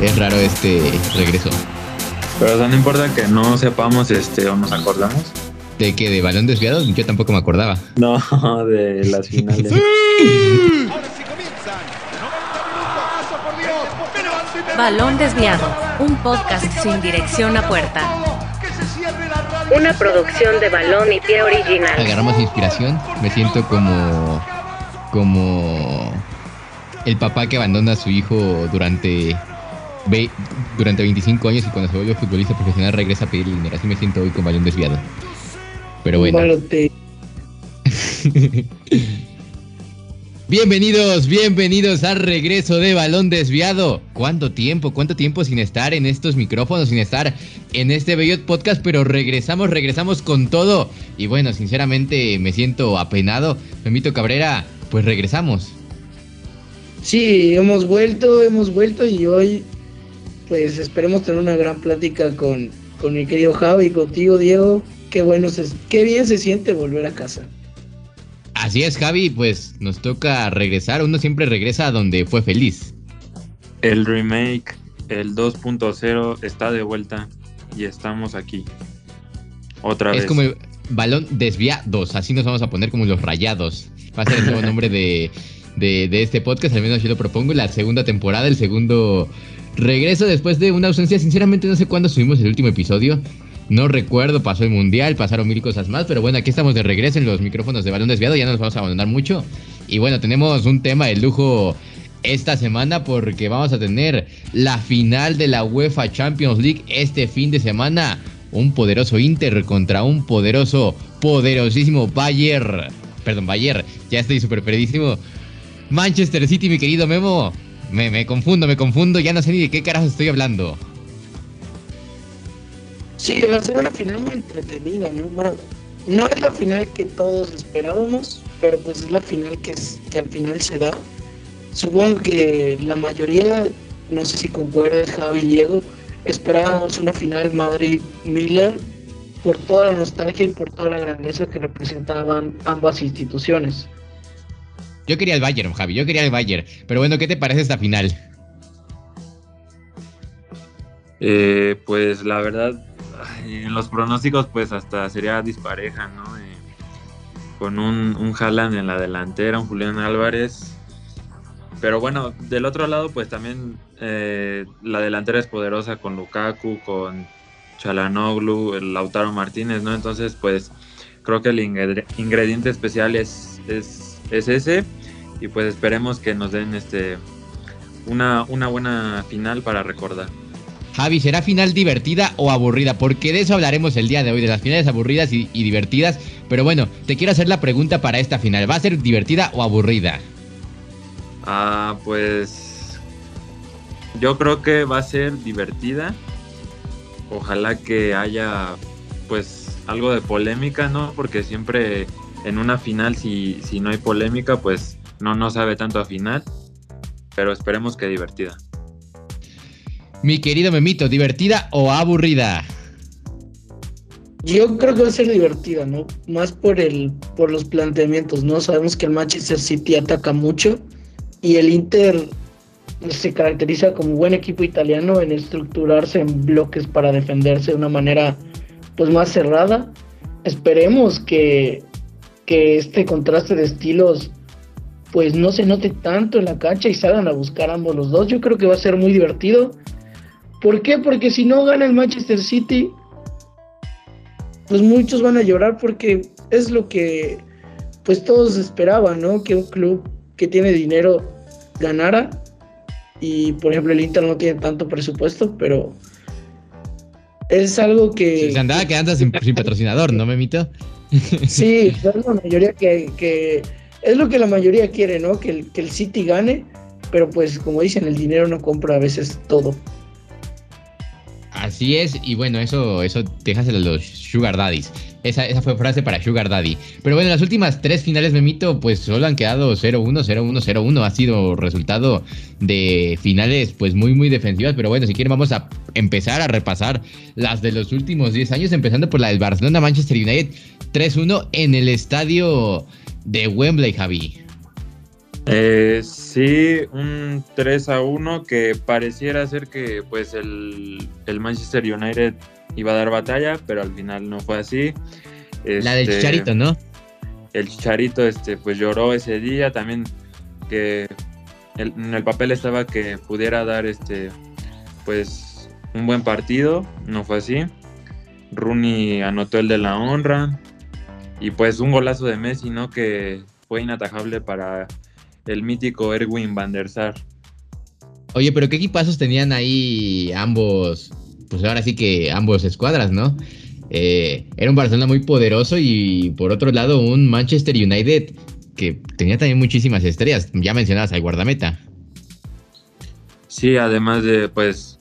es raro este regreso. Pero no importa que no sepamos este o nos acordamos. ¿De que ¿De balón desviado? Yo tampoco me acordaba. No, de las finales. Balón desviado, un podcast sin dirección a puerta. Una producción de balón y pie original. Agarramos inspiración. Me siento como. como. el papá que abandona a su hijo durante. Durante 25 años y cuando se vuelve futbolista profesional regresa a pedir dinero. Así me siento hoy con balón desviado. Pero bueno. Bienvenidos, bienvenidos al regreso de Balón Desviado. ¿Cuánto tiempo, cuánto tiempo sin estar en estos micrófonos, sin estar en este bello podcast? Pero regresamos, regresamos con todo. Y bueno, sinceramente me siento apenado. Memito Cabrera, pues regresamos. Sí, hemos vuelto, hemos vuelto y hoy pues esperemos tener una gran plática con, con mi querido Javi, contigo Diego. Qué bueno, qué bien se siente volver a casa. Así es, Javi, pues nos toca regresar. Uno siempre regresa a donde fue feliz. El remake, el 2.0 está de vuelta y estamos aquí. Otra vez. Es como el balón desviados, así nos vamos a poner como los rayados. Va a ser el nuevo nombre de, de, este podcast, al menos yo lo propongo. La segunda temporada, el segundo regreso después de una ausencia. Sinceramente no sé cuándo subimos el último episodio. No recuerdo, pasó el mundial, pasaron mil cosas más, pero bueno, aquí estamos de regreso en los micrófonos de balón desviado, ya no nos vamos a abandonar mucho. Y bueno, tenemos un tema de lujo esta semana porque vamos a tener la final de la UEFA Champions League este fin de semana. Un poderoso Inter contra un poderoso, poderosísimo Bayern. Perdón, Bayern, ya estoy súper perdidísimo. Manchester City, mi querido Memo. Me, me confundo, me confundo, ya no sé ni de qué carajo estoy hablando. Sí, va a ser una final muy entretenida, ¿no? Bueno, no es la final que todos esperábamos, pero pues es la final que, es, que al final se da. Supongo que la mayoría, no sé si concuerdas Javi y Diego, esperábamos una final Madrid-Milan por toda la nostalgia y por toda la grandeza que representaban ambas instituciones. Yo quería el Bayern, Javi, yo quería el Bayern. Pero bueno, ¿qué te parece esta final? Eh, pues la verdad, en los pronósticos pues hasta sería dispareja, ¿no? Eh, con un, un Haaland en la delantera, un Julián Álvarez. Pero bueno, del otro lado pues también eh, la delantera es poderosa con Lukaku, con Chalanoglu, el Lautaro Martínez, ¿no? Entonces pues creo que el ingrediente especial es, es, es ese y pues esperemos que nos den este una, una buena final para recordar. Javi, ¿será final divertida o aburrida? Porque de eso hablaremos el día de hoy, de las finales aburridas y, divertidas. Pero bueno, te quiero hacer la pregunta para esta final. ¿Va a ser divertida o aburrida? Ah, pues yo creo que va a ser divertida. Ojalá que haya pues algo de polémica, ¿no? Porque siempre en una final si, si no hay polémica, pues no, no sabe tanto a final. Pero esperemos que divertida. Mi querido Memito, ¿divertida o aburrida? Yo creo que va a ser divertida, ¿no? Más por el, por los planteamientos, ¿no? Sabemos que el Manchester City ataca mucho y el Inter se caracteriza como buen equipo italiano en estructurarse en bloques para defenderse de una manera pues más cerrada. Esperemos que, que este contraste de estilos pues no se note tanto en la cancha y salgan a buscar ambos los dos. Yo creo que va a ser muy divertido ¿Por qué? Porque si no gana el Manchester City, pues muchos van a llorar porque es lo que pues todos esperaban, ¿no? Que un club que tiene dinero ganara. Y por ejemplo el Inter no tiene tanto presupuesto, pero es algo que... se andaba quedando sin, patrocinador, ¿no, Memito? sí, es la mayoría que, Es lo que la mayoría quiere, ¿no? Que el, que el City gane, pero pues como dicen, el dinero no compra a veces todo. Así es, y bueno, eso, eso déjaselo a los Sugar Daddies. Esa, esa fue frase para Sugar Daddy. Pero bueno, las últimas tres finales, Memito, pues solo han quedado 0-1, 0-1, 0-1. Ha sido resultado de finales, pues muy, muy defensivas. Pero bueno, si quieren, vamos a empezar a repasar las de los últimos 10 años, empezando por la del Barcelona-Manchester United 3-1 en el estadio de Wembley, Javi. Eh, sí, un 3 a 1 que pareciera ser que pues el, Manchester United iba a dar batalla, pero al final no fue así. la del este, Chicharito, ¿no? El Chicharito este, pues lloró ese día, también que en el papel estaba que pudiera dar este pues un buen partido, no fue así. Rooney anotó el de la honra y pues un golazo de Messi, ¿no? Que fue inatajable para el mítico Erwin van der Sar. Oye, pero qué equipazos tenían ahí ambos, pues ahora sí que ambos escuadras, ¿no? Eh, era un Barcelona muy poderoso y por otro lado un Manchester United que tenía también muchísimas estrellas, ya mencionadas al guardameta. Sí, además de, pues,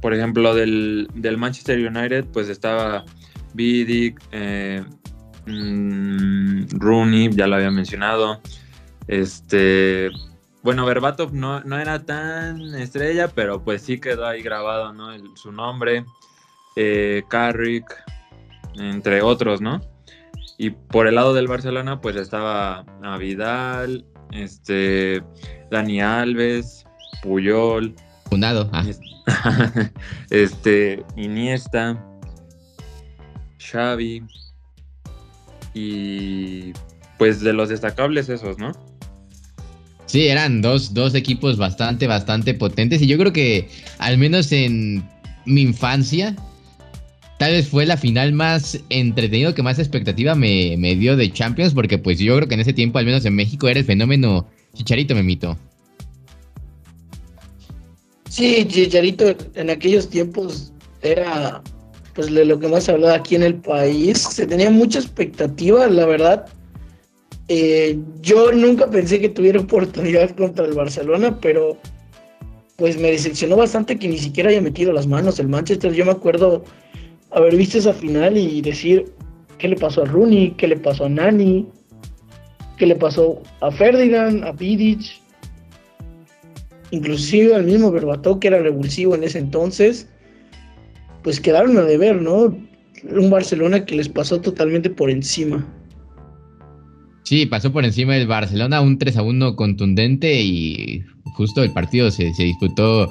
por ejemplo, del, Manchester United, pues estaba Vidic, eh, mm, Rooney, ya lo había mencionado, este, bueno, Berbatov no, no, era tan estrella, pero pues sí quedó ahí grabado, ¿no? su nombre, eh, Carrick, entre otros, ¿no? Y por el lado del Barcelona, pues estaba Vidal, este, Dani Alves, Puyol. Funado. Ah. Este, Iniesta, Xavi. Y pues de los destacables esos, ¿no? Sí, eran dos, dos equipos bastante, bastante potentes. Y yo creo que, al menos en mi infancia, tal vez fue la final más entretenido que más expectativa me, dio de Champions, porque pues yo creo que en ese tiempo, al menos en México, era el fenómeno Chicharito, me mito. Sí, Chicharito en aquellos tiempos era pues de lo que más se hablaba aquí en el país. Se tenía mucha expectativa, la verdad. Eh, yo nunca pensé que tuviera oportunidad contra el Barcelona, pero pues me decepcionó bastante que ni siquiera haya metido las manos el Manchester. Yo me acuerdo haber visto esa final y decir qué le pasó a Rooney, qué le pasó a Nani, qué le pasó a Ferdinand, a Vidic, inclusive al mismo Berbatov que era revulsivo en ese entonces, pues quedaron a deber, ¿no? Un Barcelona que les pasó totalmente por encima. Sí, pasó por encima del Barcelona, un 3 a 1 contundente y justo el partido se, se disputó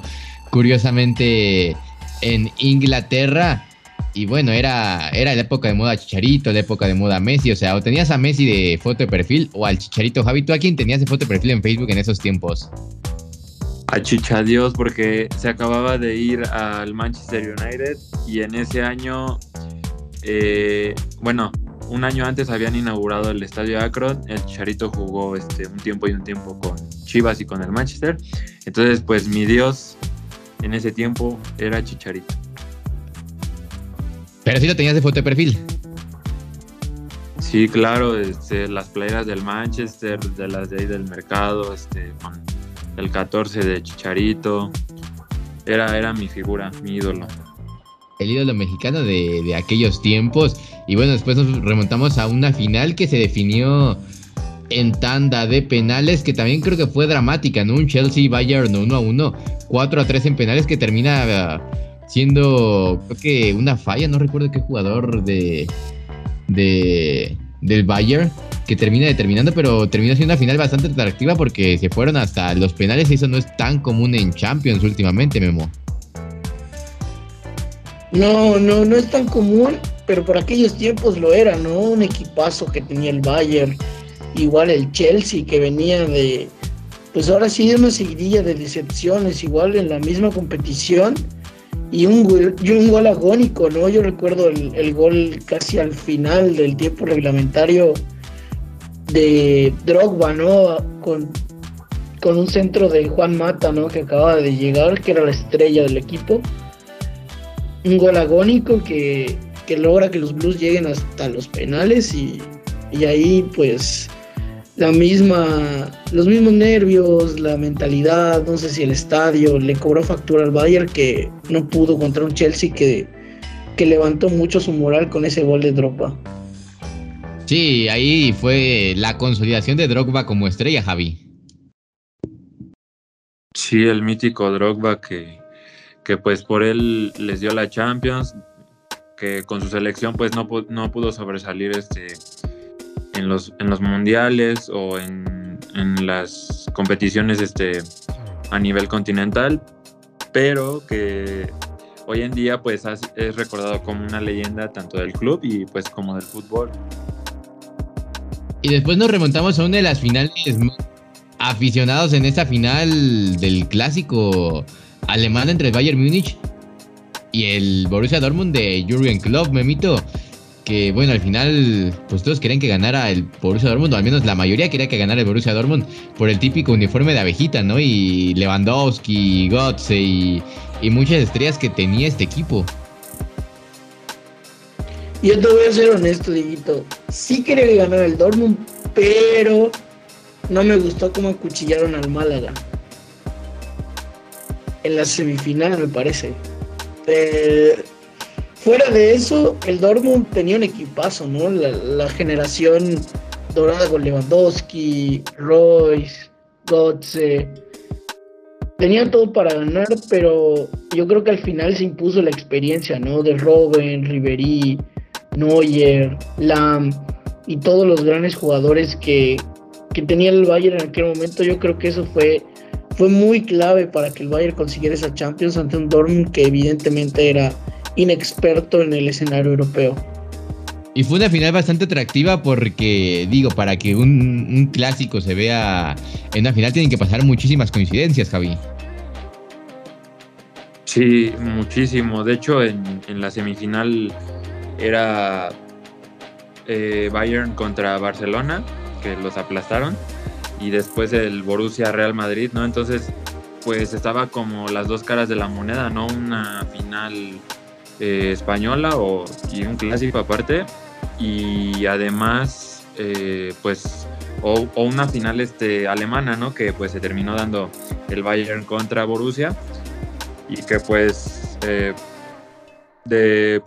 curiosamente en Inglaterra. Y bueno, era, era la época de moda Chicharito, la época de moda Messi. O sea, o tenías a Messi de foto de perfil o al Chicharito Javi. ¿Tú a quién tenías de foto de perfil en Facebook en esos tiempos? A Chichadios porque se acababa de ir al Manchester United y en ese año, eh, bueno, un año antes habían inaugurado el Estadio Akron. El Chicharito jugó este, un tiempo y un tiempo con Chivas y con el Manchester. Entonces, pues mi Dios en ese tiempo era Chicharito. Pero si lo tenías de foto de perfil. Sí, claro, este, las playeras del Manchester, de las de ahí del mercado, este, con el 14 de Chicharito. Era, era mi figura, mi ídolo. El ídolo mexicano de, de aquellos tiempos. Y bueno, después nos remontamos a una final que se definió en tanda de penales, que también creo que fue dramática, ¿no? Un Chelsea Bayern 1 a 1, 4 a 3 en penales que termina siendo, creo que una falla, no recuerdo qué jugador de, de del Bayern que termina determinando, pero termina siendo una final bastante atractiva porque se fueron hasta los penales y eso no es tan común en Champions últimamente, Memo. No, no, no es tan común, pero por aquellos tiempos lo era, ¿no? Un equipazo que tenía el Bayern, igual el Chelsea que venía de, pues ahora sí de una seguidilla de decepciones, igual en la misma competición y un, gol, y un gol agónico, ¿no? Yo recuerdo el, gol casi al final del tiempo reglamentario de Drogba, ¿no? Con, con un centro de Juan Mata, ¿no? Que acababa de llegar, que era la estrella del equipo. Un gol agónico que, que logra que los Blues lleguen hasta los penales y, y ahí pues la misma, los mismos nervios, la mentalidad, no sé si el estadio le cobró factura al Bayern que no pudo contra un Chelsea que, que levantó mucho su moral con ese gol de Drogba. Sí, ahí fue la consolidación de Drogba como estrella, Javi. Sí, el mítico Drogba que, que pues por él les dio la Champions, que con su selección pues no, no pudo sobresalir este en los, en los mundiales o en, en las competiciones este, a nivel continental, pero que hoy en día pues es recordado como una leyenda tanto del club y pues como del fútbol. Y después nos remontamos a una de las finales aficionados en esta final del clásico alemán entre el Bayern Múnich y el Borussia Dortmund de Jurgen Klopp, Memito. Que bueno, al final, pues todos querían que ganara el Borussia Dortmund, o al menos la mayoría quería que ganara el Borussia Dortmund por el típico uniforme de abejita, ¿no? Y Lewandowski, Gotze y, y muchas estrellas que tenía este equipo. Yo te voy a ser honesto, Dieguito. Sí quería que ganara el Dortmund, pero no me gustó cómo acuchillaron al Málaga. En la semifinal, me parece. Eh, fuera de eso, el Dortmund tenía un equipazo, ¿no? La, generación dorada con Lewandowski, Royce, Gotze. Tenía todo para ganar, pero yo creo que al final se impuso la experiencia, ¿no? De Robben, Ribery, Neuer, Lam y todos los grandes jugadores que, que tenía el Bayern en aquel momento, yo creo que eso fue, fue muy clave para que el Bayern consiguiera esa Champions ante un Dortmund que evidentemente era inexperto en el escenario europeo. Y fue una final bastante atractiva porque, digo, para que un, clásico se vea en una final tienen que pasar muchísimas coincidencias, Javi. Sí, muchísimo. De hecho, en, la semifinal era eh, Bayern contra Barcelona que los aplastaron y después el Borussia Real Madrid, ¿no? Entonces, pues estaba como las dos caras de la moneda, ¿no? Una final eh, española o, y un clásico aparte y además, eh, pues, o, una final este, alemana, ¿no? Que pues se terminó dando el Bayern contra Borussia y que pues de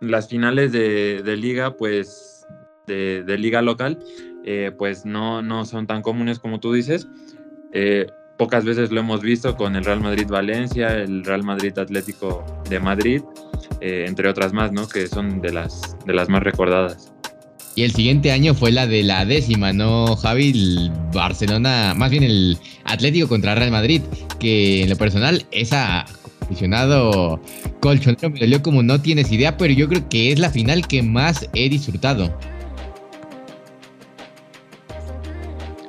las finales de, liga, pues de, de, liga local, eh, pues no, no son tan comunes como tú dices. Eh, pocas veces lo hemos visto con el Real Madrid Valencia, el Real Madrid Atlético de Madrid, eh, entre otras más, ¿no? Que son de las, de las más recordadas. Y el siguiente año fue la de la décima, ¿no, Javi? El Barcelona, más bien el Atlético contra Real Madrid, que en lo personal, esa aficionado colchonero me dolió como no tienes idea, pero yo creo que es la final que más he disfrutado.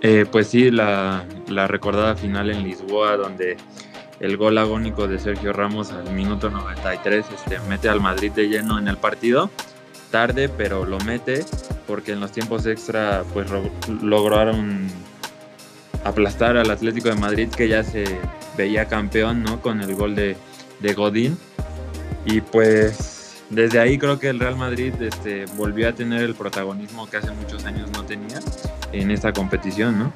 Eh, pues sí, la, recordada final en Lisboa, donde el gol agónico de Sergio Ramos al minuto 93 este, mete al Madrid de lleno en el partido. Tarde, pero lo mete, porque en los tiempos extra pues lograron aplastar al Atlético de Madrid, que ya se veía campeón ¿no? con el gol de, de Godín. Y pues desde ahí creo que el Real Madrid este, volvió a tener el protagonismo que hace muchos años no tenía en esta competición, ¿no?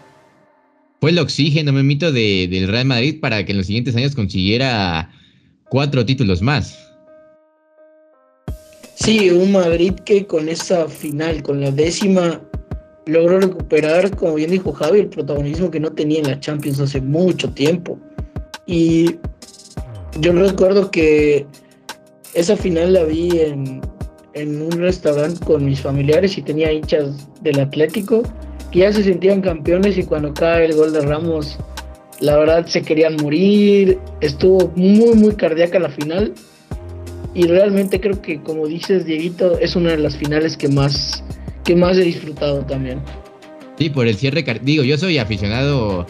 Fue el oxígeno, me mito, de, del Real Madrid para que en los siguientes años consiguiera cuatro títulos más. Sí, un Madrid que con esa final, con la décima, logró recuperar, como bien dijo Javi, el protagonismo que no tenía en la Champions hace mucho tiempo. Y yo recuerdo que esa final la vi en, en un restaurante con mis familiares y tenía hinchas del Atlético que ya se sentían campeones y cuando cae el gol de Ramos, la verdad se querían morir, estuvo muy, muy cardíaca la final y realmente creo que como dices Dieguito es una de las finales que más que más he disfrutado también. Sí, por el cierre, digo, yo soy aficionado,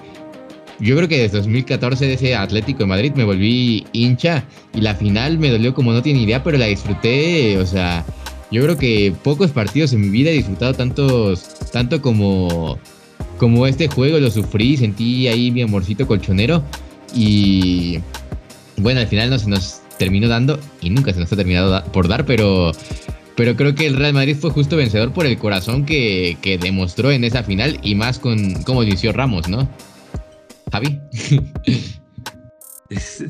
yo creo que desde 2014 de ese Atlético de Madrid me volví hincha y la final me dolió como no tiene idea, pero la disfruté, o sea, yo creo que pocos partidos en mi vida he disfrutado tantos, tanto como, como este juego, lo sufrí, sentí ahí mi amorcito colchonero y bueno, al final no se nos terminó dando y nunca se nos ha terminado por dar, pero, pero creo que el Real Madrid fue justo vencedor por el corazón que, que demostró en esa final y más con cómo inició Ramos, ¿no? Javi.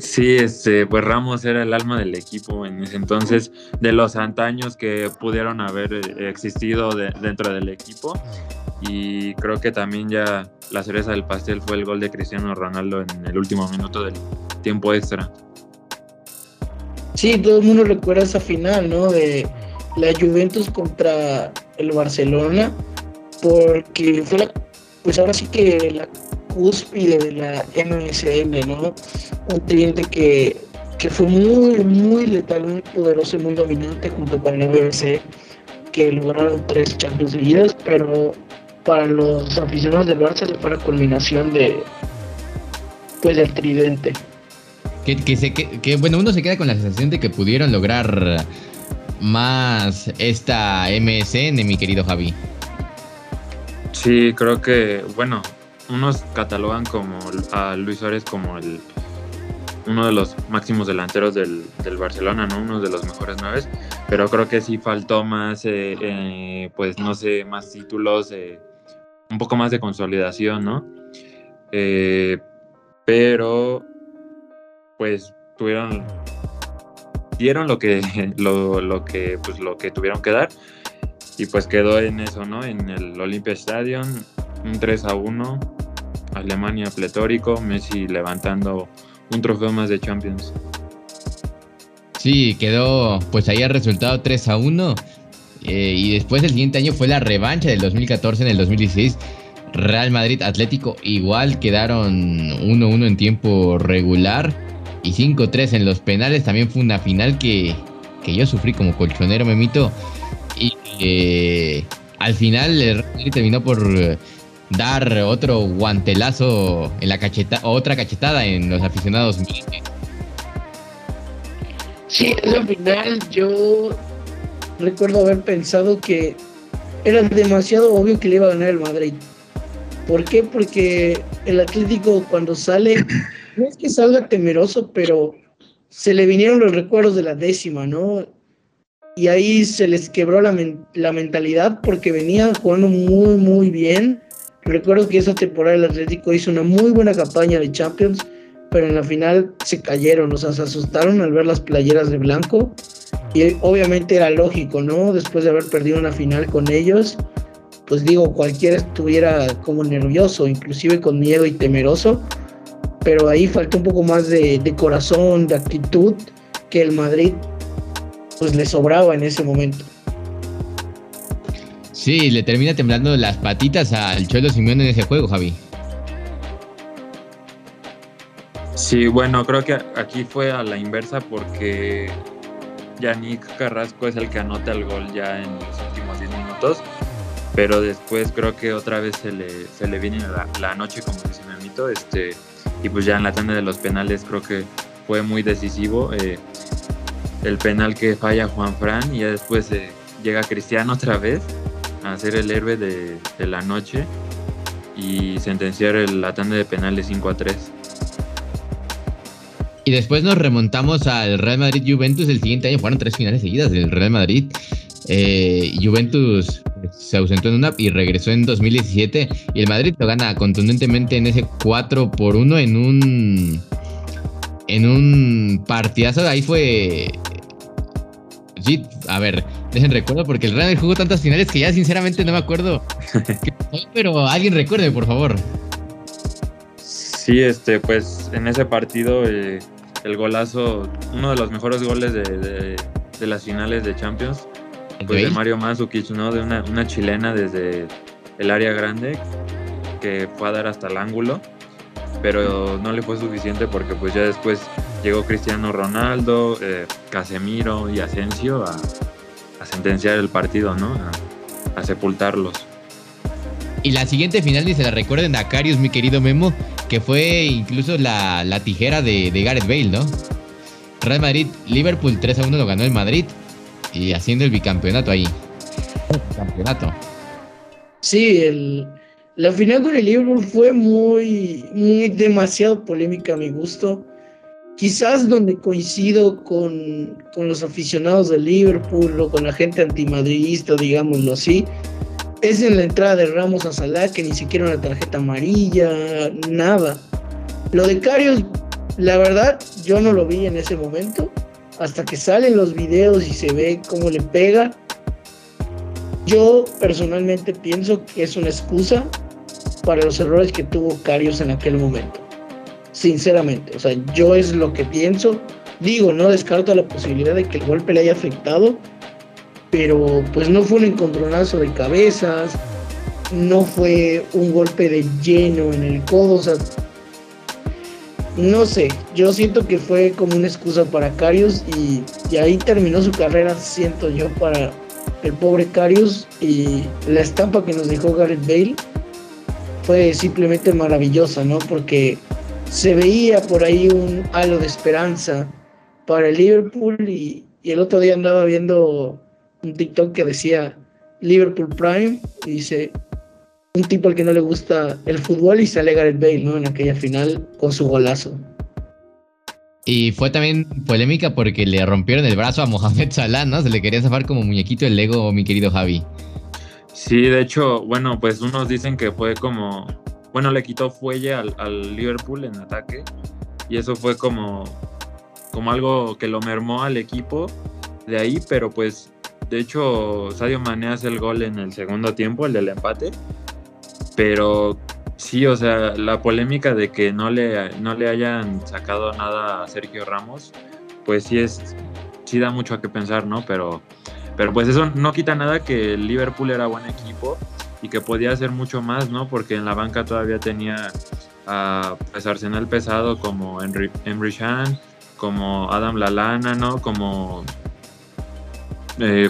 Sí, este, pues Ramos era el alma del equipo en ese entonces, de los antaños que pudieron haber eh, existido dentro del equipo. Y creo que también ya la cereza del pastel fue el gol de Cristiano Ronaldo en el último minuto del tiempo extra. Sí, todo el mundo recuerda esa final, ¿no? De la Juventus contra el Barcelona, porque fue la pues ahora sí que la cúspide de la MSM, ¿no? Un cliente que, que fue muy, muy letal, muy poderoso y muy dominante junto con el MBC, que lograron tres Champions seguidas, pero para los aficionados del Barça fue la culminación de pues del tridente. Que, que, se, que, bueno, uno se queda con la sensación de que pudieron lograr más esta MSN, mi querido Javi. Sí, creo que, bueno, unos catalogan como a Luis Suárez como el uno de los máximos delanteros del, Barcelona, ¿no? Uno de los mejores nueve, pero creo que sí faltó más, eh, eh, pues no sé, más títulos, eh, un poco más de consolidación, ¿no? pero, pues tuvieron, dieron lo que, lo, lo, que, pues lo que tuvieron que dar y pues quedó en eso, ¿no? En el Olympia Stadium, un 3 a 1, Alemania pletórico, Messi levantando un trofeo más de Champions. Sí, quedó pues ahí el resultado 3 a 1. Eh, y después el siguiente año fue la revancha del 2014 en el 2016. Real Madrid Atlético igual quedaron 1-1 en tiempo regular y 5-3 en los penales. También fue una final que, que yo sufrí como colchonero, memito. Y eh, al final el Real Madrid terminó por dar otro guantelazo en la cacheta, otra cachetada en los aficionados. Sí, al final yo recuerdo haber pensado que era demasiado obvio que le iba a ganar el Madrid. ¿Por qué? Porque el Atlético cuando sale, no es que salga temeroso, pero se le vinieron los recuerdos de la décima, ¿no? Y ahí se les quebró la, la mentalidad porque venían jugando muy, muy bien Recuerdo que esa temporada el Atlético hizo una muy buena campaña de Champions, pero en la final se cayeron, o sea, se asustaron al ver las playeras de blanco. Y obviamente era lógico, ¿no? Después de haber perdido una final con ellos, pues digo, cualquiera estuviera como nervioso, inclusive con miedo y temeroso, pero ahí faltó un poco más de, de corazón, de actitud, que el Madrid pues le sobraba en ese momento. Sí, le termina temblando las patitas al Cholo Simeone en ese juego, Javi. Sí, bueno, creo que aquí fue a la inversa porque Yannick Carrasco es el que anota el gol ya en los últimos 10 minutos, pero después creo que otra vez se le, se le viene la, noche, como dice Memito, este, y pues ya en la tanda de los penales creo que fue muy decisivo. Eh, el penal que falla Juan Fran y ya después eh, llega Cristiano otra vez a ser el héroe de, la noche y sentenciar el, la tanda de penales 5 a 3. Y después nos remontamos al Real Madrid Juventus el siguiente año. Fueron tres finales seguidas del Real Madrid. Eh, Juventus se ausentó en una y regresó en 2017. Y el Madrid lo gana contundentemente en ese 4 por 1 en un. En un partidazo. Ahí fue a ver, dejen recuerdo porque el Real jugó tantas finales que ya sinceramente no me acuerdo. pero alguien recuerde, por favor. Sí, este, pues en ese partido eh, el golazo, uno de los mejores goles de, las finales de Champions, pues de Mario Mandzukic, ¿no? De una, una chilena desde el área grande que fue a dar hasta el ángulo, pero no le fue suficiente porque pues ya después llegó Cristiano Ronaldo, eh, Casemiro y Asensio a, sentenciar el partido, ¿no? A, sepultarlos. Y la siguiente final, ni se la recuerden a Carius, mi querido Memo, que fue incluso la, tijera de, Gareth Bale, ¿no? Real Madrid, Liverpool 3 a 1 lo ganó el Madrid y haciendo el bicampeonato ahí. Campeonato. Sí, el, la final con el Liverpool fue muy, muy demasiado polémica a mi gusto quizás donde coincido con, los aficionados de Liverpool o con la gente antimadridista, digámoslo así, es en la entrada de Ramos a Salah, que ni siquiera una tarjeta amarilla, nada. Lo de Carios, la verdad, yo no lo vi en ese momento. Hasta que salen los videos y se ve cómo le pega. Yo personalmente pienso que es una excusa para los errores que tuvo Carios en aquel momento sinceramente. O sea, yo es lo que pienso. Digo, no descarto la posibilidad de que el golpe le haya afectado, pero pues no fue un encontronazo de cabezas, no fue un golpe de lleno en el codo, o sea, no sé, yo siento que fue como una excusa para Carius y, y ahí terminó su carrera, siento yo, para el pobre Carius y la estampa que nos dejó Gareth Bale fue simplemente maravillosa, ¿no? Porque se veía por ahí un halo de esperanza para el Liverpool y, y el otro día andaba viendo un TikTok que decía Liverpool Prime y dice un tipo al que no le gusta el fútbol y sale Gareth Bale, ¿no? En aquella final con su golazo. Y fue también polémica porque le rompieron el brazo a Mohamed Salah, ¿no? Se le quería zafar como muñequito el Lego, mi querido Javi. Sí, de hecho, bueno, pues unos dicen que fue como, bueno, le quitó fuelle al, al Liverpool en ataque y eso fue como, como algo que lo mermó al equipo de ahí, pero pues de hecho Sadio Mané hace el gol en el segundo tiempo, el del empate, pero sí, o sea, la polémica de que no le, no le hayan sacado nada a Sergio Ramos, pues sí es, sí da mucho a qué pensar, ¿no? Pero, pero pues eso no quita nada que el Liverpool era buen equipo y que podía hacer mucho más, ¿no? Porque en la banca todavía tenía a pues, Arsenal pesado como Henry, Henry como Adam Lalana, ¿no? Como, eh,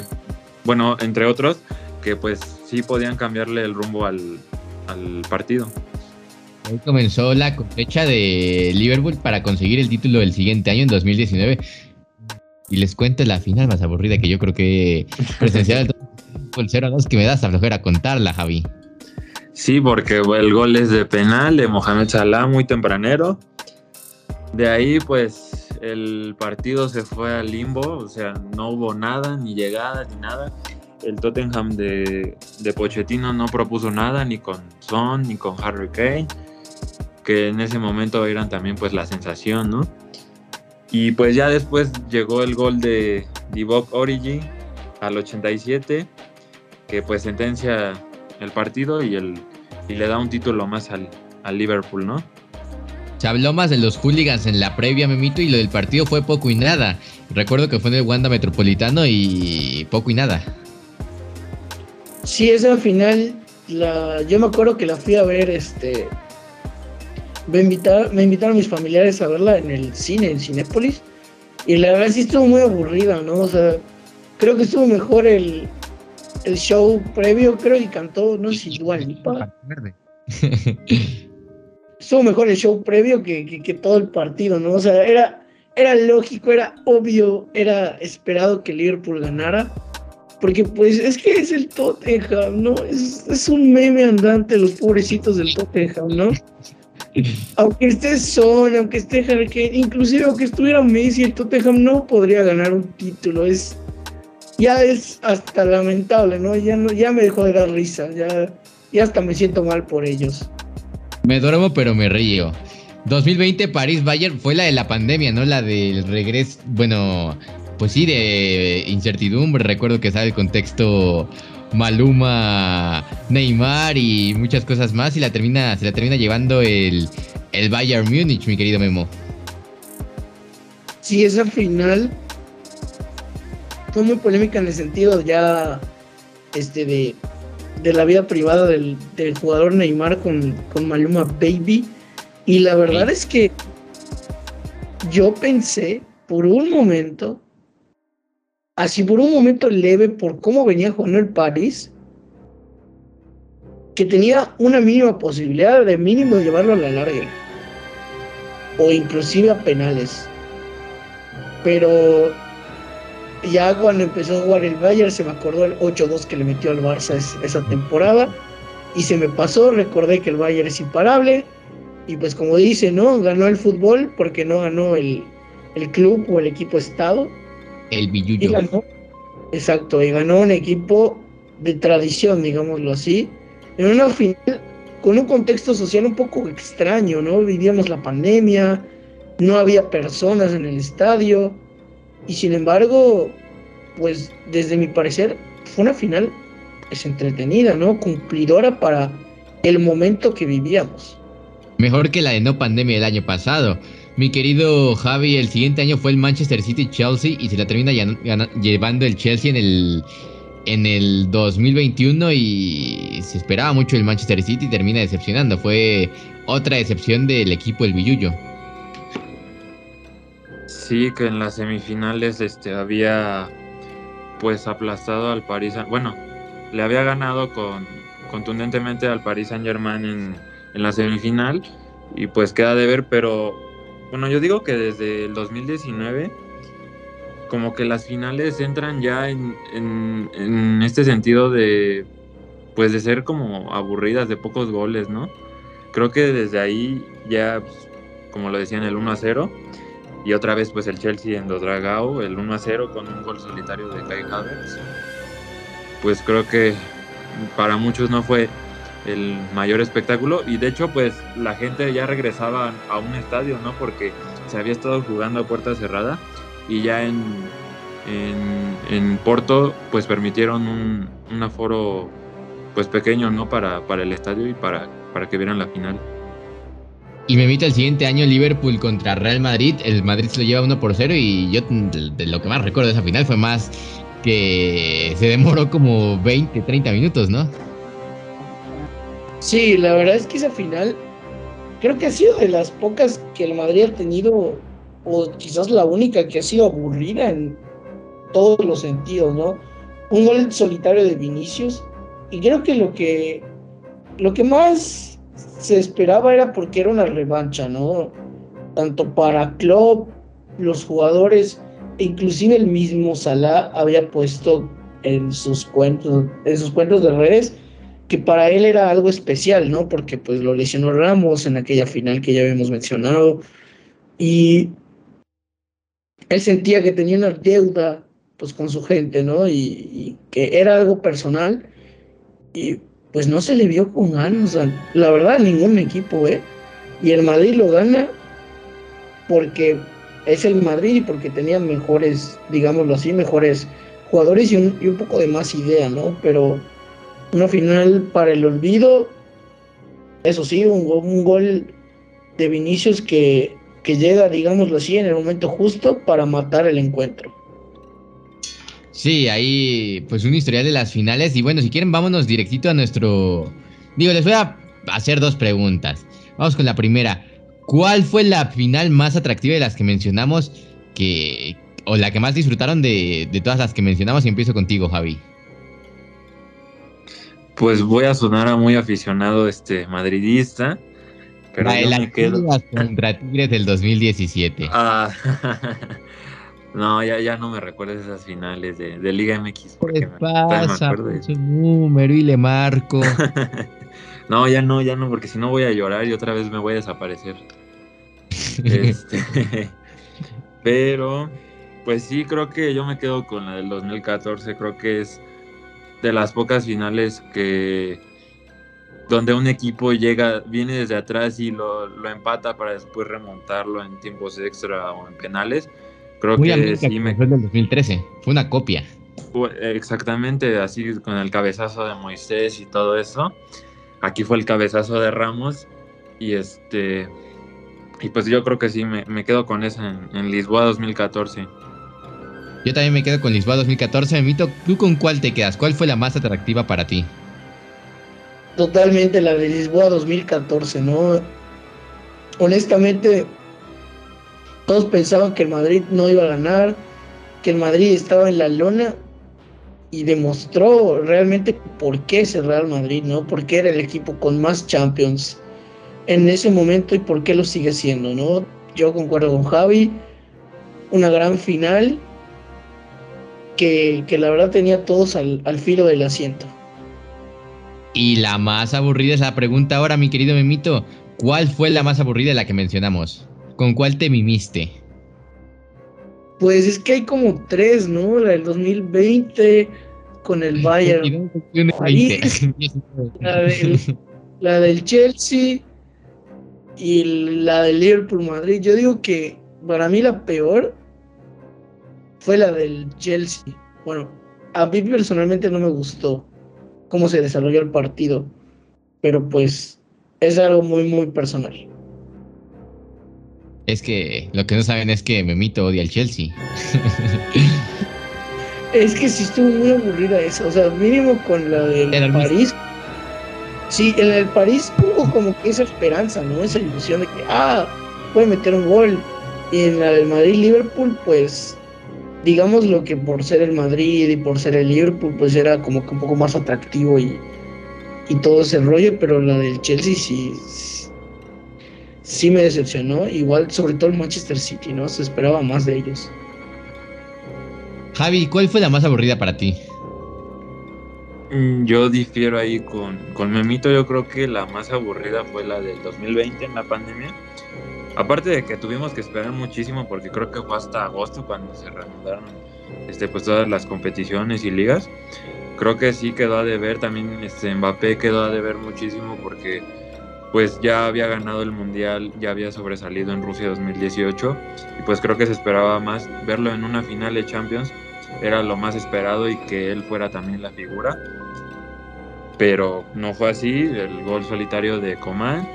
bueno, entre otros, que pues sí podían cambiarle el rumbo al, al partido. Ahí comenzó la cosecha de Liverpool para conseguir el título del siguiente año, en 2019. Y les cuento la final más aburrida que yo creo que presenciar el 0-2 que me das a flojera contarla, Javi. Sí, porque el gol es de penal de Mohamed Salah, muy tempranero. De ahí, pues, el partido se fue al limbo, o sea, no hubo nada, ni llegada, ni nada el Tottenham de, de, Pochettino no propuso nada ni con Son ni con Harry Kane, que en ese momento eran también pues la sensación, ¿no? Y pues ya después llegó el gol de Divock Origi al 87, que pues sentencia el partido y, el, y le da un título más al, al Liverpool, ¿no? Se habló más de los hooligans en la previa, Memito, y lo del partido fue poco y nada. Recuerdo que fue en el Wanda Metropolitano y poco y nada. Sí, esa final, la, yo me acuerdo que la fui a ver, este, me, invitaron, me invitaron mis familiares a verla en el cine, en Cinépolis, y la verdad sí estuvo muy aburrida, ¿no? O sea, creo que estuvo mejor el, el show previo, creo que cantó, no sé si igual, estuvo mejor el show previo que, que, que, todo el partido, ¿no? O sea, era, era lógico, era obvio, era esperado que Liverpool ganara porque pues es que es el Tottenham, ¿no? Es, es un meme andante los pobrecitos del Tottenham, ¿no? aunque esté Son, aunque esté Harry inclusive aunque estuviera Messi, el Tottenham no podría ganar un título. Es ya es hasta lamentable, ¿no? Ya no, ya me dejó de dar risa, ya, ya hasta me siento mal por ellos. Me duermo pero me río. 2020 París Bayern fue la de la pandemia, ¿no? La del regreso, bueno, pues sí, de incertidumbre. Recuerdo que sabe el contexto Maluma, Neymar y muchas cosas más. Y la termina, se la termina llevando el, el Bayern Múnich, mi querido Memo. Sí, esa final fue muy polémica en el sentido ya este de, de la vida privada del, del jugador Neymar con, con, Maluma Baby. Y la verdad es que yo pensé por un momento así por un momento leve por cómo venía jugando el París, que tenía una mínima posibilidad de mínimo llevarlo a la larga. O inclusive a penales. Pero ya cuando empezó a jugar el Bayern se me acordó el 8-2 que le metió al Barça esa temporada. Y se me pasó, recordé que el Bayern es imparable. Y pues como dice, ¿no? Ganó el fútbol porque no ganó el, el club o el equipo estado el Billuyo. exacto, y ganó un equipo de tradición, digámoslo así, en una final con un contexto social un poco extraño, ¿no? Vivíamos la pandemia, no había personas en el estadio, y sin embargo, pues desde mi parecer, fue una final es entretenida, ¿no? Cumplidora para el momento que vivíamos. Mejor que la de no pandemia el año pasado. Mi querido Javi, el siguiente año fue el Manchester City Chelsea y se la termina llevando el Chelsea en el en el 2021 y se esperaba mucho el Manchester City y termina decepcionando. Fue otra decepción del equipo del Billuyo. Sí, que en las semifinales este, había pues aplastado al París. Bueno, le había ganado con, contundentemente al Paris Saint Germain en, en la semifinal y pues queda de ver, pero bueno, yo digo que desde el 2019 como que las finales entran ya en, en, este sentido de pues de ser como aburridas de pocos goles, ¿no? Creo que desde ahí ya, pues, como lo decían, el 1 a 0 y otra vez pues el Chelsea en los Dragao, el 1 a 0 con un gol solitario de Kai Havertz. Pues creo que para muchos no fue el mayor espectáculo y de hecho pues la gente ya regresaba a un estadio, ¿no? Porque se había estado jugando a puerta cerrada y ya en, en, Porto pues permitieron un, un, aforo pues pequeño, ¿no? Para, para el estadio y para, para que vieran la final. Y me invita el siguiente año Liverpool contra Real Madrid. El Madrid se lo lleva 1 por 0 y yo de lo que más recuerdo de esa final fue más que se demoró como 20, 30 minutos, ¿no? Sí, la verdad es que esa final creo que ha sido de las pocas que el Madrid ha tenido, o quizás la única que ha sido aburrida en todos los sentidos, ¿no? Un gol solitario de Vinicius, y creo que lo que, lo que más se esperaba era porque era una revancha, ¿no? Tanto para Klopp, los jugadores, e inclusive el mismo Salah había puesto en sus cuentos, en sus cuentos de redes, que para él era algo especial, ¿no? Porque pues lo lesionó Ramos en aquella final que ya habíamos mencionado y él sentía que tenía una deuda pues con su gente, ¿no? Y, que era algo personal y pues no se le vio con ganas, la verdad ningún equipo, ¿eh? Y el Madrid lo gana porque es el Madrid y porque tenía mejores, digámoslo así, mejores jugadores y un, y un poco de más idea, ¿no? Pero una final para el olvido. Eso sí, un, gol de Vinicius que, que llega, digámoslo así, en el momento justo para matar el encuentro. Sí, ahí pues un historial de las finales. Y bueno, si quieren, vámonos directito a nuestro... Digo, les voy a hacer dos preguntas. Vamos con la primera. ¿Cuál fue la final más atractiva de las que mencionamos que... o la que más disfrutaron de, de todas las que mencionamos? Y empiezo contigo, Javi. Pues voy a sonar a muy aficionado este madridista. Pero la me quedo... contra Tigres del 2017. Ah, no, ya, ya no me recuerdes esas finales de, de Liga MX. Porque pasa? Me ese número y le marco. no, ya no, ya no, porque si no voy a llorar y otra vez me voy a desaparecer. este, pero, pues sí, creo que yo me quedo con la del 2014. Creo que es de las pocas finales que donde un equipo llega, viene desde atrás y lo, empata para después remontarlo en tiempos extra o en penales. Creo que sí me... Fue del 2013, fue una copia. Exactamente, así con el cabezazo de Moisés y todo eso. Aquí fue el cabezazo de Ramos y este y pues yo creo que sí me, quedo con esa en, en Lisboa 2014. Yo también me quedo con Lisboa 2014. Mito, ¿tú con cuál te quedas? ¿Cuál fue la más atractiva para ti? Totalmente la de Lisboa 2014, ¿no? Honestamente, todos pensaban que el Madrid no iba a ganar, que el Madrid estaba en la lona y demostró realmente por qué es el Real Madrid, ¿no? Porque era el equipo con más Champions en ese momento y por qué lo sigue siendo, ¿no? Yo concuerdo con Javi, una gran final que, la verdad tenía todos al, filo del asiento. Y la más aburrida es la pregunta ahora, mi querido Memito. ¿Cuál fue la más aburrida de la que mencionamos? ¿Con cuál te mimiste? Pues es que hay como tres, ¿no? La del 2020 con el Bayern. la, del, la del Chelsea y la del Liverpool Madrid. Yo digo que para mí la peor fue la del Chelsea. Bueno, a mí personalmente no me gustó cómo se desarrolló el partido, pero pues es algo muy, muy personal. Es que lo que no saben es que Memito odia al Chelsea. Es que sí estuvo muy aburrida esa, o sea, mínimo con la del París. Sí, en el París hubo como que esa esperanza, ¿no? Esa ilusión de que, ah, puede meter un gol. Y en la del Madrid-Liverpool, pues, digamos lo que por ser el Madrid y por ser el Liverpool, pues era como que un poco más atractivo y, y todo ese rollo, pero la del Chelsea sí, sí me decepcionó. Igual, sobre todo el Manchester City, ¿no? Se esperaba más de ellos. Javi, ¿cuál fue la más aburrida para ti? Mm, yo difiero ahí con, con Memito, yo creo que la más aburrida fue la del 2020 en la pandemia. Aparte de que tuvimos que esperar muchísimo porque creo que fue hasta agosto cuando se reanudaron este, pues, todas las competiciones y ligas. Creo que sí quedó a deber, también este, Mbappé quedó a deber muchísimo porque pues ya había ganado el Mundial, ya había sobresalido en Rusia 2018 y pues creo que se esperaba más verlo en una final de Champions, era lo más esperado y que él fuera también la figura. Pero no fue así, el gol solitario de Coman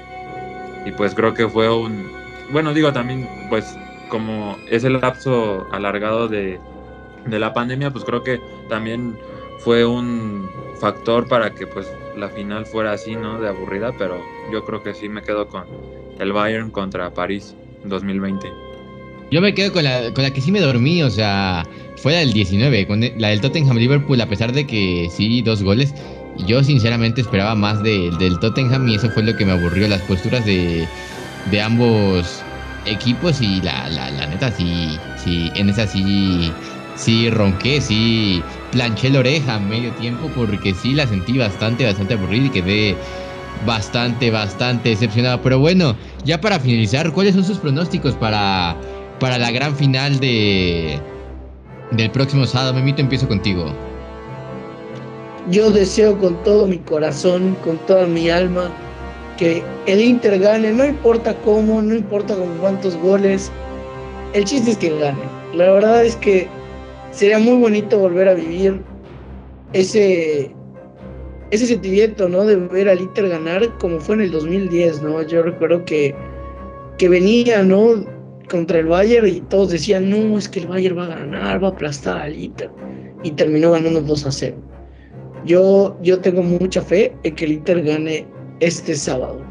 y pues creo que fue un, bueno digo también pues como es el lapso alargado de, de la pandemia, pues creo que también fue un factor para que pues la final fuera así, ¿no? De aburrida, pero yo creo que sí me quedo con el Bayern contra París 2020. Yo me quedo con la, con la que sí me dormí, o sea, fue la del 19, con la del Tottenham Liverpool, a pesar de que sí, dos goles. Yo sinceramente esperaba más del Tottenham y eso fue lo que me aburrió, las posturas de, de ambos equipos y la, la, la neta sí, sí, en esa sí sí ronqué, sí planché la oreja medio tiempo porque sí la sentí bastante, bastante aburrida y quedé bastante, bastante decepcionado. Pero bueno, ya para finalizar, ¿cuáles son sus pronósticos para, para la gran final de del próximo sábado? Memito, empiezo contigo. Yo deseo con todo mi corazón, con toda mi alma, que el Inter gane, no importa cómo, no importa con cuántos goles, el chiste es que gane. La verdad es que sería muy bonito volver a vivir ese, ese sentimiento, ¿no? De ver al Inter ganar como fue en el 2010, ¿no? Yo recuerdo que, que venía, ¿no? Contra el Bayern y todos decían, no, es que el Bayern va a ganar, va a aplastar al Inter. Y terminó ganando 2 a 0. Yo, yo tengo mucha fe en que el Inter gane este sábado.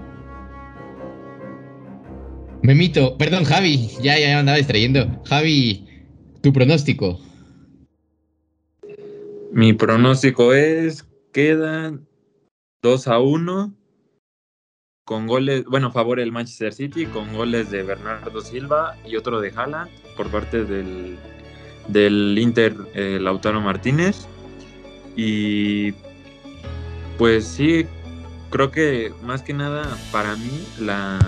Memito, perdón, Javi, ya, ya andaba distrayendo. Javi, tu pronóstico. Mi pronóstico es, quedan 2 a 1 con goles, bueno, favor del Manchester City, con goles de Bernardo Silva y otro de Haaland por parte del, del Inter eh, Lautaro Martínez. Y pues sí, creo que más que nada para mí la,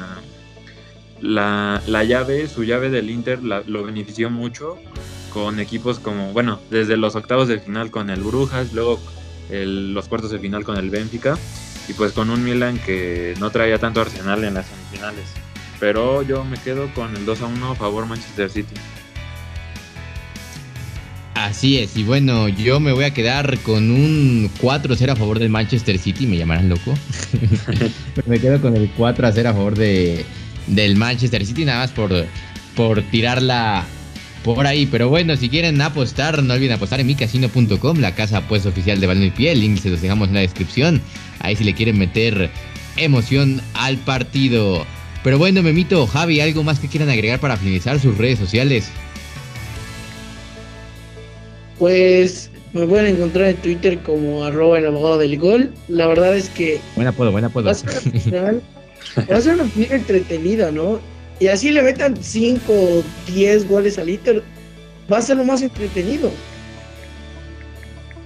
la, la llave, su llave del Inter lo benefició mucho con equipos como, bueno, desde los octavos de final con el Brujas, luego los cuartos de final con el Benfica y pues con un Milan que no traía tanto arsenal en las semifinales. Pero yo me quedo con el 2 a 1 a favor Manchester City. Así es, y bueno, yo me voy a quedar con un 4-0 a favor del Manchester City, me llamarán loco. me quedo con el 4 0 a favor de, del Manchester City, nada más por, por tirar la, por ahí. Pero bueno, si quieren apostar, no olviden apostar en micasino.com, la casa apuesta oficial de balón y piel. El link se los dejamos en la descripción. Ahí si le quieren meter emoción al partido. Pero bueno, Memito, Javi, ¿algo más que quieran agregar para finalizar sus redes sociales? Pues me pueden encontrar en Twitter como arroba el abogado del gol. La verdad es que... Buena apodo, buena apodo. Va a ser una final entretenida, ¿no? Y así le metan 5 o 10 goles al Inter, va a ser lo más entretenido.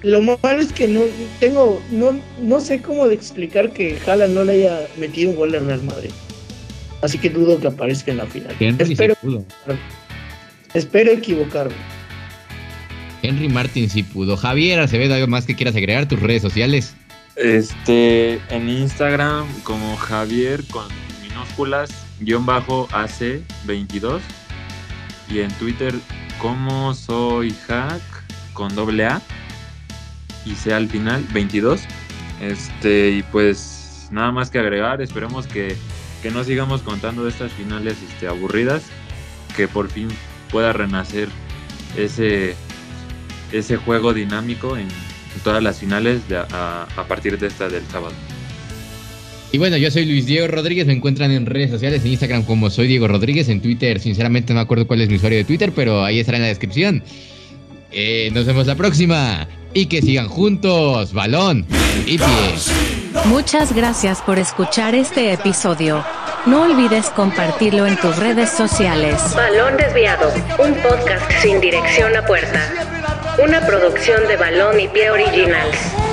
Lo malo es que no tengo, no, no sé cómo de explicar que Haaland no le haya metido un gol al Real Madrid. Así que dudo que aparezca en la final. espero, espero equivocarme. Henry Martin sí pudo. Javier Acevedo, ¿algo más que quieras agregar? Tus redes sociales. Este, en Instagram como Javier con minúsculas guion bajo AC22 y en Twitter como soy hack con doble A. Y sea al final 22. Este, y pues nada más que agregar, esperemos que, que no sigamos contando de estas finales este, aburridas, que por fin pueda renacer ese, ese juego dinámico en, todas las finales a, partir de esta del sábado. Y bueno, yo soy Luis Diego Rodríguez, me encuentran en redes sociales, en Instagram como soy Diego Rodríguez, en Twitter, sinceramente no me acuerdo cuál es mi usuario de Twitter, pero ahí estará en la descripción. Eh, nos vemos la próxima y que sigan juntos, balón y pie. Muchas gracias por escuchar este episodio. No olvides compartirlo en tus redes sociales. Balón Desviado, un podcast sin dirección a puerta. Una producción de Balón y Pie Originals.